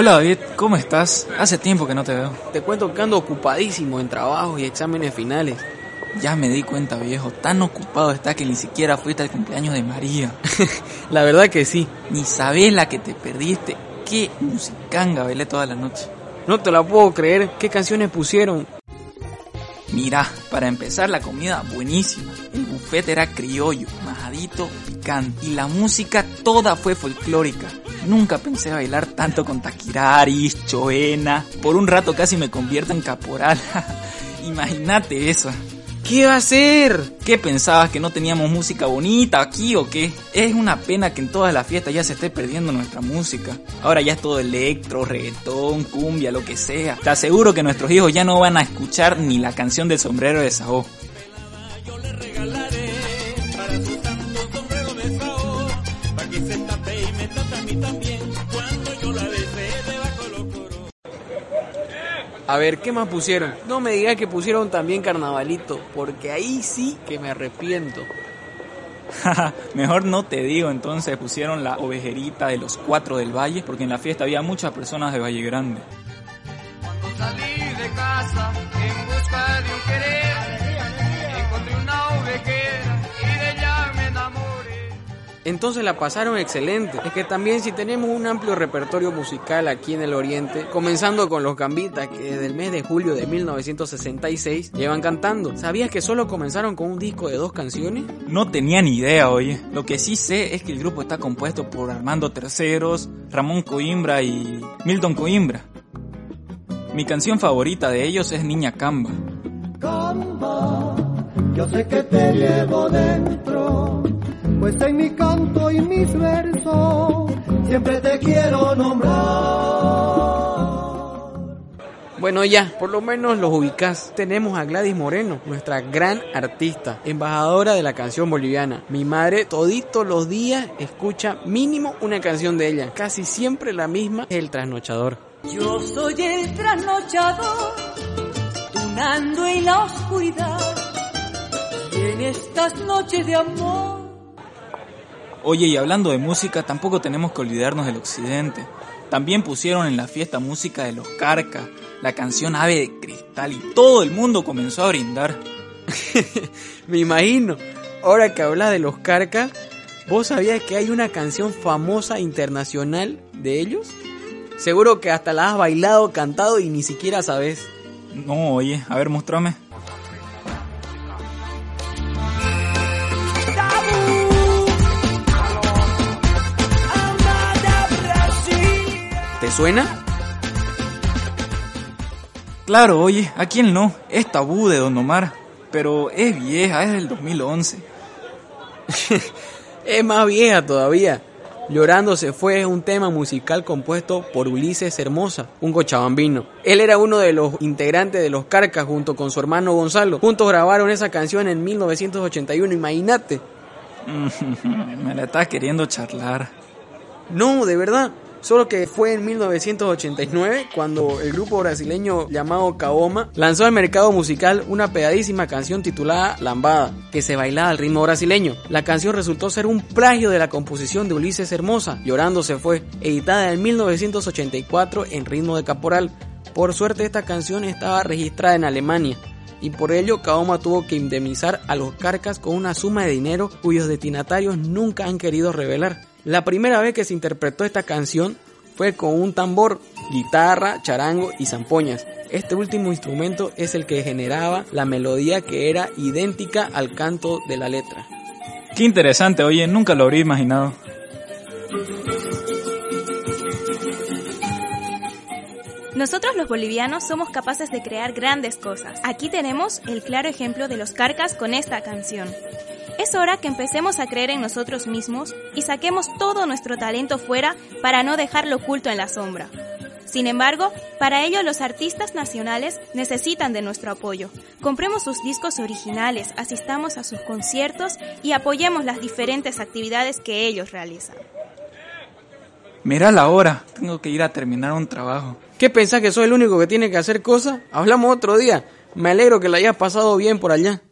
Hola David, ¿cómo estás? Hace tiempo que no te veo. Te cuento que ando ocupadísimo en trabajos y exámenes finales. Ya me di cuenta, viejo. Tan ocupado está que ni siquiera fuiste al cumpleaños de María. la verdad que sí. Ni sabes la que te perdiste. Qué musicanga bailé toda la noche. No te la puedo creer. ¿Qué canciones pusieron? Mira, para empezar la comida buenísima. Buffet era criollo, majadito, picante. Y la música toda fue folclórica. Nunca pensé bailar tanto con taquiraris, choena. Por un rato casi me convierto en caporal. Imagínate eso. ¿Qué va a hacer? ¿Qué pensabas que no teníamos música bonita aquí o qué? Es una pena que en todas las fiestas ya se esté perdiendo nuestra música. Ahora ya es todo electro, reggaetón, cumbia, lo que sea. Te aseguro que nuestros hijos ya no van a escuchar ni la canción del sombrero de Sao. A ver, ¿qué más pusieron? No me digas que pusieron también carnavalito, porque ahí sí que me arrepiento. Mejor no te digo, entonces pusieron la ovejerita de los cuatro del valle, porque en la fiesta había muchas personas de Valle Grande. Cuando salí de casa Entonces la pasaron excelente. Es que también si tenemos un amplio repertorio musical aquí en el Oriente, comenzando con los Gambitas que desde el mes de julio de 1966 llevan cantando. ¿Sabías que solo comenzaron con un disco de dos canciones? No tenía ni idea, oye. Lo que sí sé es que el grupo está compuesto por Armando Terceros, Ramón Coimbra y Milton Coimbra. Mi canción favorita de ellos es Niña Camba. Camba, yo sé que te llevo dentro pues en mi canto y mis versos siempre te quiero nombrar. Bueno, ya, por lo menos los ubicás. Tenemos a Gladys Moreno, nuestra gran artista, embajadora de la canción boliviana. Mi madre, todito los días, escucha mínimo una canción de ella. Casi siempre la misma, El Trasnochador. Yo soy el trasnochador, tunando en la oscuridad. Y en estas noches de amor Oye, y hablando de música, tampoco tenemos que olvidarnos del occidente. También pusieron en la fiesta música de los Carcas, la canción Ave de Cristal, y todo el mundo comenzó a brindar. Me imagino. Ahora que hablas de los Carcas, ¿vos sabías que hay una canción famosa internacional de ellos? Seguro que hasta la has bailado, cantado y ni siquiera sabes. No, oye, a ver, muéstrame. ¿Te suena? Claro, oye, ¿a quién no? Es tabú de Don Omar, pero es vieja, es del 2011. es más vieja todavía. Llorando se fue es un tema musical compuesto por Ulises Hermosa, un cochabambino. Él era uno de los integrantes de los Carcas junto con su hermano Gonzalo. Juntos grabaron esa canción en 1981, imagínate. Me la estás queriendo charlar. No, de verdad. Solo que fue en 1989 cuando el grupo brasileño llamado Kaoma lanzó al mercado musical una pegadísima canción titulada Lambada, que se bailaba al ritmo brasileño. La canción resultó ser un plagio de la composición de Ulises Hermosa, Llorando se fue, editada en 1984 en ritmo de caporal. Por suerte esta canción estaba registrada en Alemania y por ello Kaoma tuvo que indemnizar a los carcas con una suma de dinero cuyos destinatarios nunca han querido revelar. La primera vez que se interpretó esta canción fue con un tambor, guitarra, charango y zampoñas. Este último instrumento es el que generaba la melodía que era idéntica al canto de la letra. Qué interesante, oye, nunca lo habría imaginado. Nosotros los bolivianos somos capaces de crear grandes cosas. Aquí tenemos el claro ejemplo de los carcas con esta canción. Es hora que empecemos a creer en nosotros mismos y saquemos todo nuestro talento fuera para no dejarlo oculto en la sombra. Sin embargo, para ello los artistas nacionales necesitan de nuestro apoyo. Compremos sus discos originales, asistamos a sus conciertos y apoyemos las diferentes actividades que ellos realizan. Mira la hora, tengo que ir a terminar un trabajo. ¿Qué pensás que soy el único que tiene que hacer cosas? Hablamos otro día. Me alegro que la hayas pasado bien por allá.